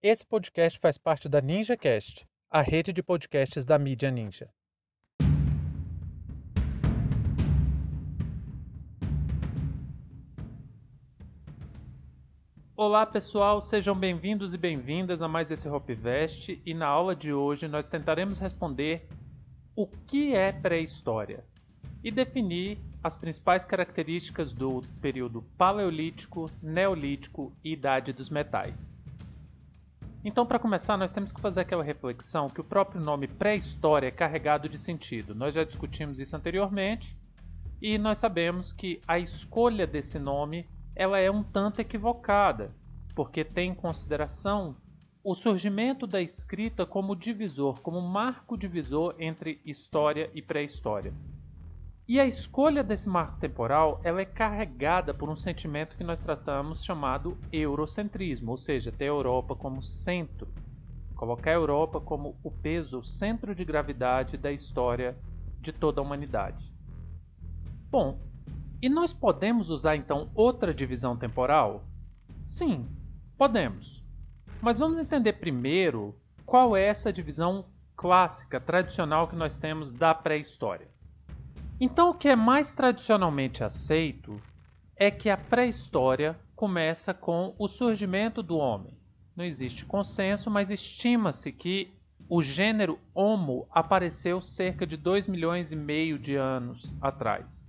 Esse podcast faz parte da NinjaCast, a rede de podcasts da mídia Ninja. Olá pessoal, sejam bem-vindos e bem-vindas a mais esse Hopvest e na aula de hoje nós tentaremos responder o que é pré-história e definir as principais características do período Paleolítico, Neolítico e Idade dos Metais. Então, para começar, nós temos que fazer aquela reflexão que o próprio nome pré-história é carregado de sentido. Nós já discutimos isso anteriormente e nós sabemos que a escolha desse nome ela é um tanto equivocada, porque tem em consideração o surgimento da escrita como divisor, como marco divisor entre história e pré-história. E a escolha desse marco temporal ela é carregada por um sentimento que nós tratamos chamado eurocentrismo, ou seja, ter a Europa como centro, colocar a Europa como o peso, o centro de gravidade da história de toda a humanidade. Bom, e nós podemos usar então outra divisão temporal? Sim, podemos. Mas vamos entender primeiro qual é essa divisão clássica, tradicional que nós temos da pré-história. Então, o que é mais tradicionalmente aceito é que a pré-história começa com o surgimento do homem. Não existe consenso, mas estima-se que o gênero Homo apareceu cerca de 2 milhões e meio de anos atrás.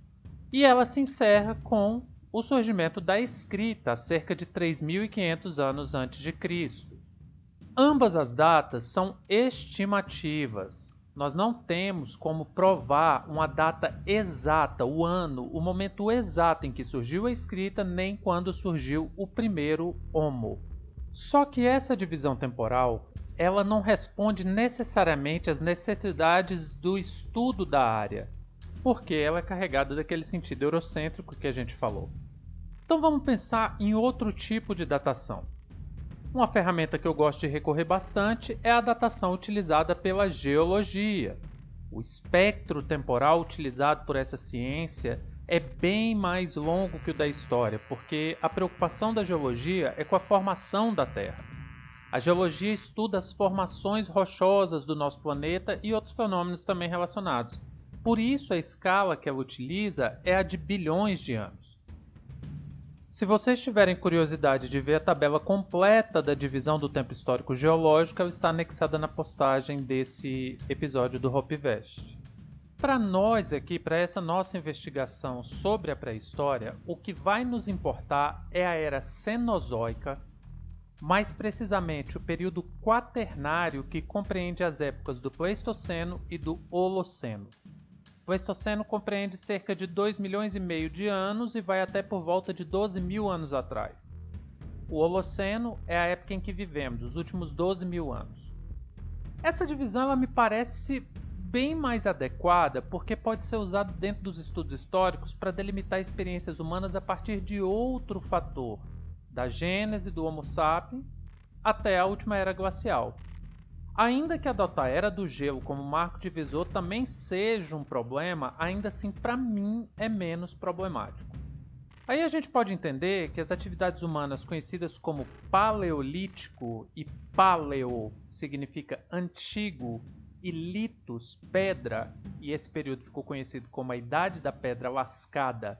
E ela se encerra com o surgimento da escrita, cerca de 3.500 anos antes de Cristo. Ambas as datas são estimativas, nós não temos como provar uma data exata, o ano, o momento exato em que surgiu a escrita, nem quando surgiu o primeiro Homo. Só que essa divisão temporal, ela não responde necessariamente às necessidades do estudo da área, porque ela é carregada daquele sentido eurocêntrico que a gente falou. Então vamos pensar em outro tipo de datação. Uma ferramenta que eu gosto de recorrer bastante é a datação utilizada pela geologia. O espectro temporal utilizado por essa ciência é bem mais longo que o da história, porque a preocupação da geologia é com a formação da Terra. A geologia estuda as formações rochosas do nosso planeta e outros fenômenos também relacionados. Por isso, a escala que ela utiliza é a de bilhões de anos. Se vocês tiverem curiosidade de ver a tabela completa da divisão do tempo histórico geológico, ela está anexada na postagem desse episódio do Hopvest. Para nós aqui, para essa nossa investigação sobre a pré-história, o que vai nos importar é a era Cenozoica, mais precisamente o período quaternário que compreende as épocas do Pleistoceno e do Holoceno. O Pleistoceno compreende cerca de 2 milhões e meio de anos e vai até por volta de 12 mil anos atrás. O Holoceno é a época em que vivemos, os últimos 12 mil anos. Essa divisão ela me parece bem mais adequada porque pode ser usada dentro dos estudos históricos para delimitar experiências humanas a partir de outro fator, da gênese do Homo sapiens até a última era glacial, Ainda que adotar a Era do Gelo como marco divisor também seja um problema, ainda assim para mim é menos problemático. Aí a gente pode entender que as atividades humanas conhecidas como paleolítico e paleo significa antigo e litos, pedra, e esse período ficou conhecido como a Idade da Pedra Lascada,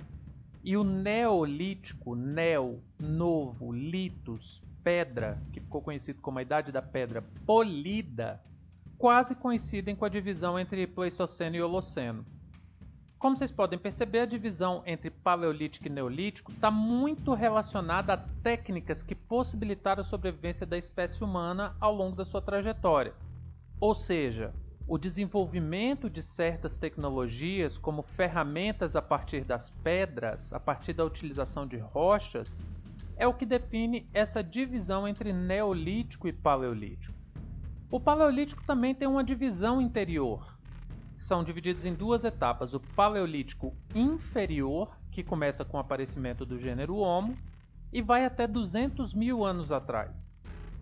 e o neolítico, neo, novo, litos, pedra, que ficou conhecido como a Idade da Pedra Polida, quase coincidem com a divisão entre Pleistoceno e Holoceno. Como vocês podem perceber, a divisão entre Paleolítico e Neolítico está muito relacionada a técnicas que possibilitaram a sobrevivência da espécie humana ao longo da sua trajetória. Ou seja, o desenvolvimento de certas tecnologias, como ferramentas a partir das pedras, a partir da utilização de rochas, é o que define essa divisão entre Neolítico e Paleolítico. O Paleolítico também tem uma divisão interior. São divididos em duas etapas: o Paleolítico inferior, que começa com o aparecimento do gênero Homo, e vai até 200 mil anos atrás.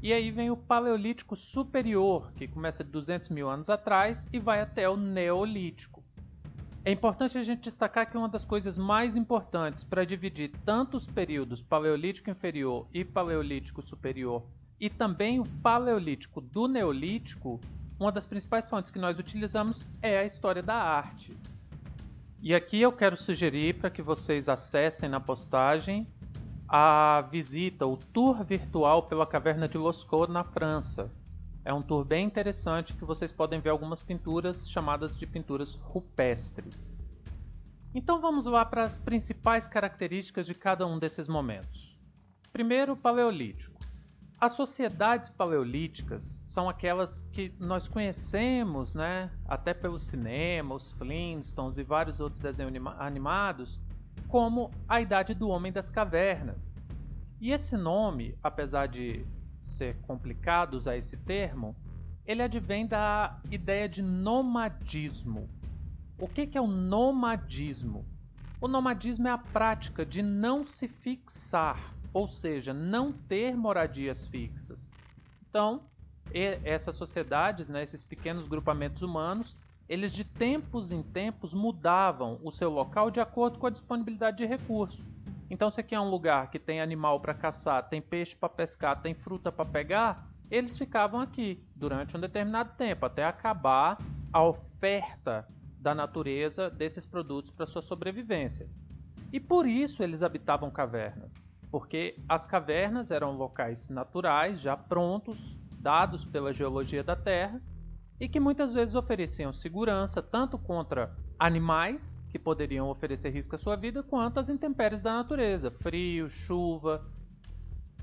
E aí vem o Paleolítico superior, que começa de 200 mil anos atrás e vai até o Neolítico. É importante a gente destacar que uma das coisas mais importantes para dividir tanto os períodos Paleolítico Inferior e Paleolítico Superior e também o Paleolítico do Neolítico, uma das principais fontes que nós utilizamos é a história da arte. E aqui eu quero sugerir para que vocês acessem na postagem a visita, o tour virtual pela caverna de Lascaux na França. É um tour bem interessante que vocês podem ver algumas pinturas chamadas de pinturas rupestres. Então vamos lá para as principais características de cada um desses momentos. Primeiro, Paleolítico. As sociedades paleolíticas são aquelas que nós conhecemos, né, até pelo cinema, os Flintstones e vários outros desenhos animados, como a Idade do Homem das Cavernas. E esse nome, apesar de ser complicado usar esse termo, ele advém da ideia de nomadismo. O que é o nomadismo? O nomadismo é a prática de não se fixar ou seja, não ter moradias fixas. Então, essas sociedades, né, esses pequenos grupamentos humanos, eles de tempos em tempos mudavam o seu local de acordo com a disponibilidade de recursos. Então, se aqui é um lugar que tem animal para caçar, tem peixe para pescar, tem fruta para pegar, eles ficavam aqui durante um determinado tempo, até acabar a oferta da natureza desses produtos para sua sobrevivência. E por isso eles habitavam cavernas porque as cavernas eram locais naturais, já prontos, dados pela geologia da Terra, e que muitas vezes ofereciam segurança tanto contra animais, que poderiam oferecer risco à sua vida, quanto às intempéries da natureza, frio, chuva.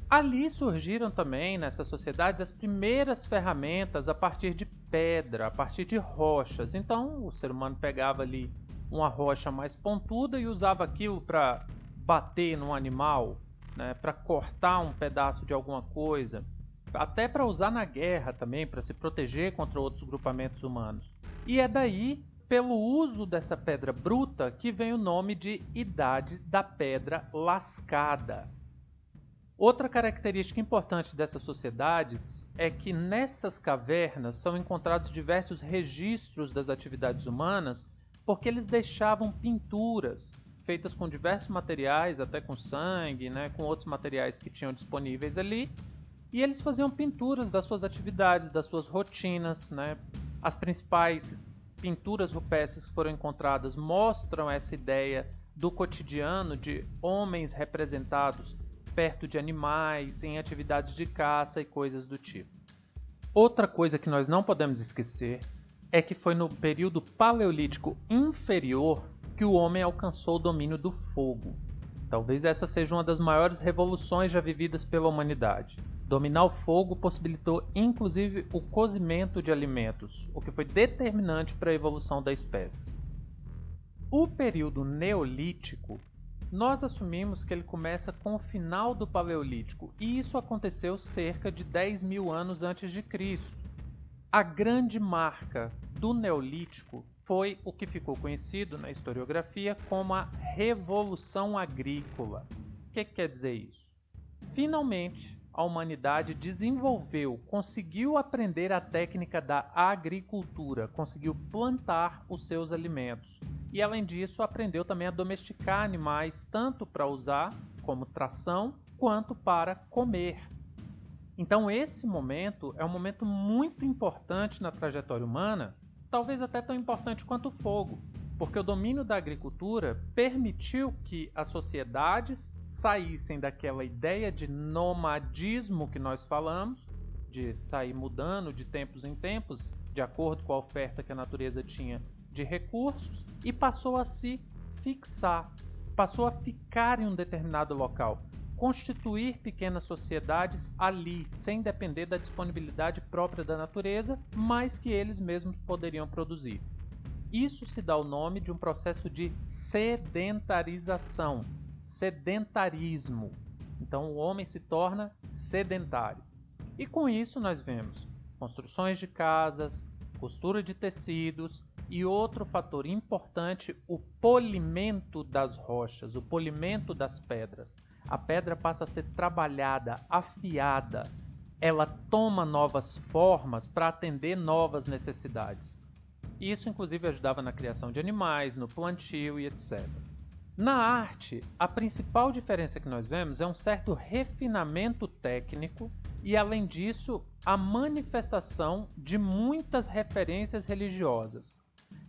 Ali surgiram também, nessas sociedades, as primeiras ferramentas a partir de pedra, a partir de rochas. Então, o ser humano pegava ali uma rocha mais pontuda e usava aquilo para bater num animal, né, para cortar um pedaço de alguma coisa, até para usar na guerra também, para se proteger contra outros grupamentos humanos. E é daí, pelo uso dessa pedra bruta, que vem o nome de Idade da Pedra Lascada. Outra característica importante dessas sociedades é que nessas cavernas são encontrados diversos registros das atividades humanas porque eles deixavam pinturas, feitas com diversos materiais, até com sangue, né, com outros materiais que tinham disponíveis ali. E eles faziam pinturas das suas atividades, das suas rotinas. Né? As principais pinturas rupestres que foram encontradas mostram essa ideia do cotidiano de homens representados perto de animais, em atividades de caça e coisas do tipo. Outra coisa que nós não podemos esquecer é que foi no período paleolítico inferior que o homem alcançou o domínio do fogo. Talvez essa seja uma das maiores revoluções já vividas pela humanidade. Dominar o fogo possibilitou inclusive o cozimento de alimentos, o que foi determinante para a evolução da espécie. O período neolítico, nós assumimos que ele começa com o final do Paleolítico, e isso aconteceu cerca de 10 mil anos antes de Cristo. A grande marca do Neolítico foi o que ficou conhecido na historiografia como a Revolução Agrícola. O que, que quer dizer isso? Finalmente, a humanidade desenvolveu, conseguiu aprender a técnica da agricultura, conseguiu plantar os seus alimentos. E além disso, aprendeu também a domesticar animais, tanto para usar como tração, quanto para comer. Então, esse momento é um momento muito importante na trajetória humana talvez até tão importante quanto o fogo, porque o domínio da agricultura permitiu que as sociedades saíssem daquela ideia de nomadismo que nós falamos, de sair mudando de tempos em tempos, de acordo com a oferta que a natureza tinha de recursos, e passou a se fixar, passou a ficar em um determinado local constituir pequenas sociedades ali, sem depender da disponibilidade própria da natureza, mas que eles mesmos poderiam produzir. Isso se dá o nome de um processo de sedentarização, sedentarismo. Então o homem se torna sedentário. E com isso nós vemos construções de casas, costura de tecidos e outro fator importante, o polimento das rochas, o polimento das pedras a pedra passa a ser trabalhada, afiada, ela toma novas formas para atender novas necessidades. Isso, inclusive, ajudava na criação de animais, no plantio e etc. Na arte, a principal diferença que nós vemos é um certo refinamento técnico e, além disso, a manifestação de muitas referências religiosas.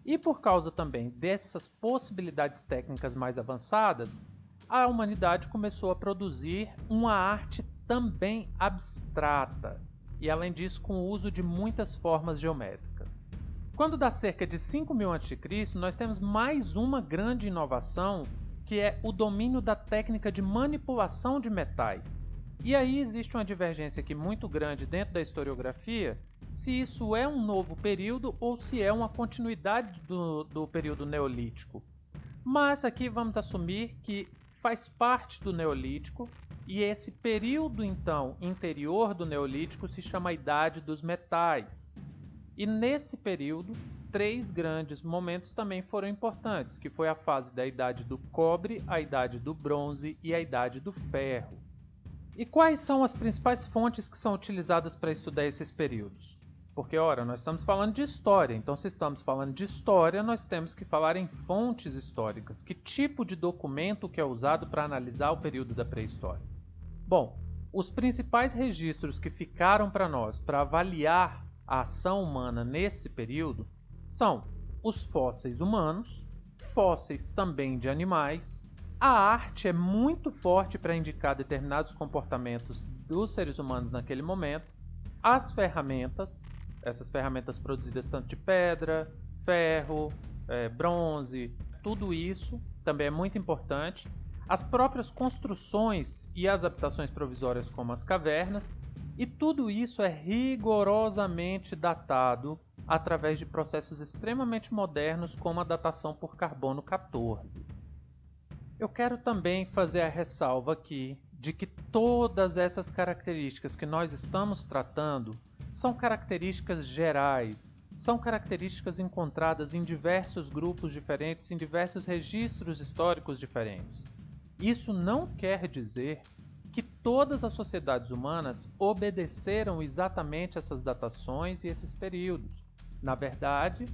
E por causa também dessas possibilidades técnicas mais avançadas, a humanidade começou a produzir uma arte também abstrata, e além disso com o uso de muitas formas geométricas. Quando dá cerca de 5000 a.C., nós temos mais uma grande inovação, que é o domínio da técnica de manipulação de metais. E aí existe uma divergência aqui muito grande dentro da historiografia, se isso é um novo período ou se é uma continuidade do, do período neolítico. Mas aqui vamos assumir que faz parte do Neolítico e esse período então interior do Neolítico se chama Idade dos Metais. E nesse período, três grandes momentos também foram importantes, que foi a fase da Idade do Cobre, a Idade do Bronze e a Idade do Ferro. E quais são as principais fontes que são utilizadas para estudar esses períodos? Porque, ora, nós estamos falando de história, então se estamos falando de história, nós temos que falar em fontes históricas. Que tipo de documento que é usado para analisar o período da pré-história? Bom, os principais registros que ficaram para nós para avaliar a ação humana nesse período são os fósseis humanos, fósseis também de animais. A arte é muito forte para indicar determinados comportamentos dos seres humanos naquele momento. As ferramentas, essas ferramentas produzidas tanto de pedra, ferro, é, bronze, tudo isso também é muito importante. As próprias construções e as habitações provisórias, como as cavernas, e tudo isso é rigorosamente datado através de processos extremamente modernos, como a datação por carbono 14. Eu quero também fazer a ressalva aqui de que todas essas características que nós estamos tratando são características gerais, são características encontradas em diversos grupos diferentes, em diversos registros históricos diferentes. Isso não quer dizer todas as sociedades humanas obedeceram exatamente essas datações e esses períodos. Na verdade,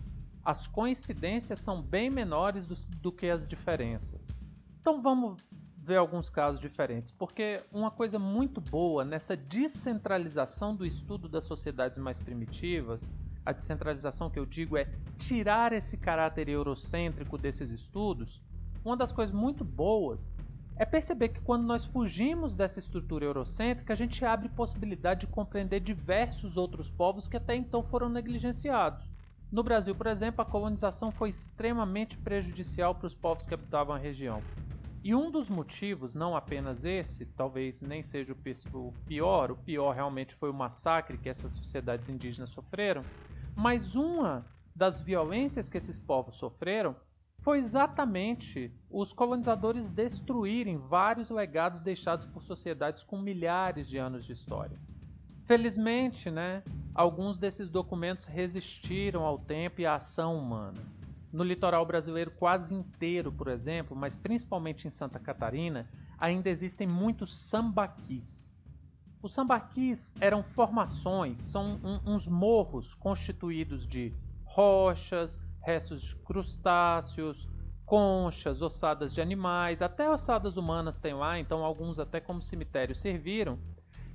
as coincidências são bem menores do, do que as diferenças. Então vamos ver alguns casos diferentes, porque uma coisa muito boa nessa descentralização do estudo das sociedades mais primitivas, a descentralização que eu digo é tirar esse caráter eurocêntrico desses estudos. Uma das coisas muito boas é perceber que quando nós fugimos dessa estrutura eurocêntrica, a gente abre possibilidade de compreender diversos outros povos que até então foram negligenciados. No Brasil, por exemplo, a colonização foi extremamente prejudicial para os povos que habitavam a região. E um dos motivos, não apenas esse, talvez nem seja o pior, o pior realmente foi o massacre que essas sociedades indígenas sofreram, mas uma das violências que esses povos sofreram foi exatamente os colonizadores destruírem vários legados deixados por sociedades com milhares de anos de história. Felizmente, né, alguns desses documentos resistiram ao tempo e à ação humana. No litoral brasileiro quase inteiro, por exemplo, mas principalmente em Santa Catarina, ainda existem muitos sambaquis. Os sambaquis eram formações, são um, uns morros constituídos de rochas, restos de crustáceos, conchas, ossadas de animais, até ossadas humanas tem lá, então alguns até como cemitério serviram,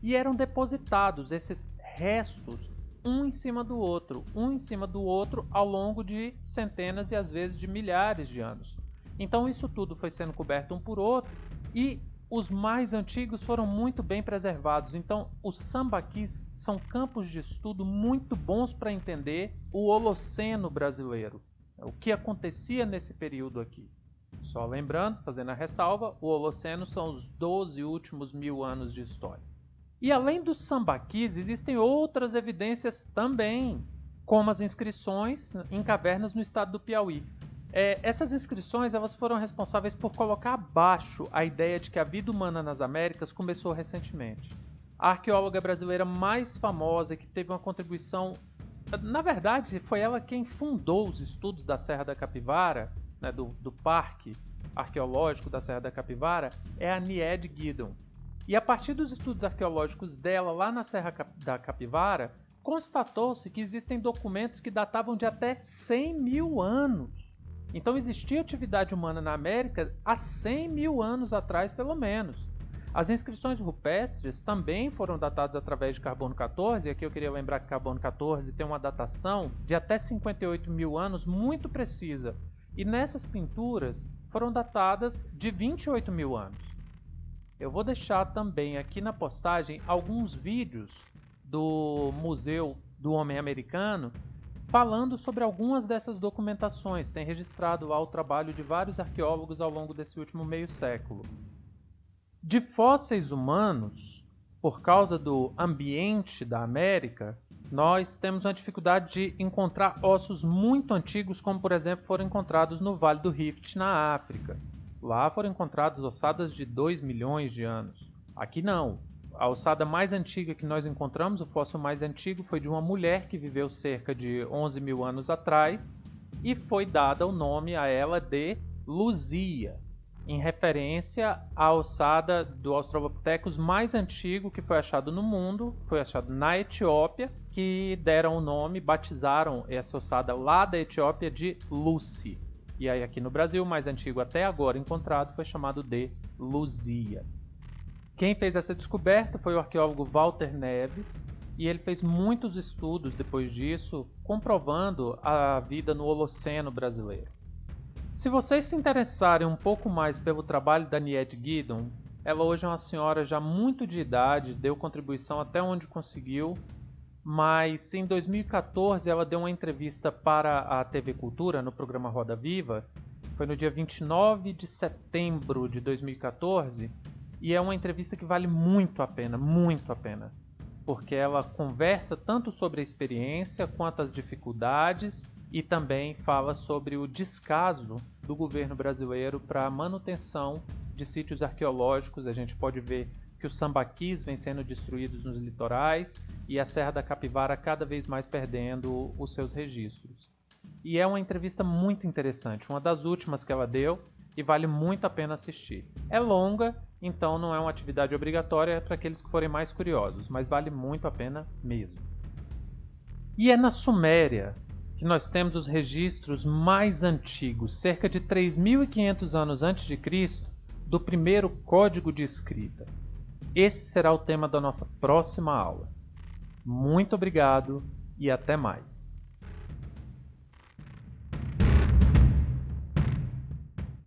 e eram depositados esses restos um em cima do outro, um em cima do outro ao longo de centenas e às vezes de milhares de anos. Então isso tudo foi sendo coberto um por outro e os mais antigos foram muito bem preservados. Então os sambaquis são campos de estudo muito bons para entender o Holoceno brasileiro, o que acontecia nesse período aqui. Só lembrando, fazendo a ressalva, o Holoceno são os 12 últimos mil anos de história. E além dos sambaquis, existem outras evidências também, como as inscrições em cavernas no estado do Piauí. É, essas inscrições elas foram responsáveis por colocar abaixo a ideia de que a vida humana nas Américas começou recentemente. A arqueóloga brasileira mais famosa que teve uma contribuição, na verdade, foi ela quem fundou os estudos da Serra da Capivara, né, do, do Parque Arqueológico da Serra da Capivara, é a Nied Guidon. E a partir dos estudos arqueológicos dela lá na Serra da Capivara, constatou-se que existem documentos que datavam de até 100 mil anos. Então existia atividade humana na América há 100 mil anos atrás, pelo menos. As inscrições rupestres também foram datadas através de carbono 14, e aqui eu queria lembrar que carbono 14 tem uma datação de até 58 mil anos muito precisa, e nessas pinturas foram datadas de 28 mil anos. Eu vou deixar também aqui na postagem alguns vídeos do Museu do Homem Americano falando sobre algumas dessas documentações. Tem registrado lá o trabalho de vários arqueólogos ao longo desse último meio século. De fósseis humanos, por causa do ambiente da América, nós temos uma dificuldade de encontrar ossos muito antigos, como por exemplo foram encontrados no Vale do Rift, na África. Lá foram encontradas ossadas de 2 milhões de anos. Aqui não. A ossada mais antiga que nós encontramos, o fóssil mais antigo, foi de uma mulher que viveu cerca de 11 mil anos atrás e foi dada o nome a ela de Luzia em referência à ossada do Australopithecus mais antigo que foi achado no mundo, foi achado na Etiópia, que deram o nome, batizaram essa ossada lá da Etiópia de Lucy. E aí aqui no Brasil, o mais antigo até agora encontrado foi chamado de Luzia. Quem fez essa descoberta foi o arqueólogo Walter Neves, e ele fez muitos estudos depois disso, comprovando a vida no Holoceno brasileiro. Se vocês se interessarem um pouco mais pelo trabalho da Nied Guidon, ela hoje é uma senhora já muito de idade, deu contribuição até onde conseguiu, mas em 2014 ela deu uma entrevista para a TV Cultura no programa Roda Viva, foi no dia 29 de setembro de 2014, e é uma entrevista que vale muito a pena, muito a pena, porque ela conversa tanto sobre a experiência quanto as dificuldades e também fala sobre o descaso do governo brasileiro para a manutenção de sítios arqueológicos. A gente pode ver que os sambaquis vêm sendo destruídos nos litorais e a Serra da Capivara cada vez mais perdendo os seus registros. E é uma entrevista muito interessante, uma das últimas que ela deu e vale muito a pena assistir. É longa, então não é uma atividade obrigatória para aqueles que forem mais curiosos, mas vale muito a pena mesmo. E é na Suméria que nós temos os registros mais antigos, cerca de 3.500 anos antes de Cristo, do primeiro código de escrita. Esse será o tema da nossa próxima aula. Muito obrigado e até mais.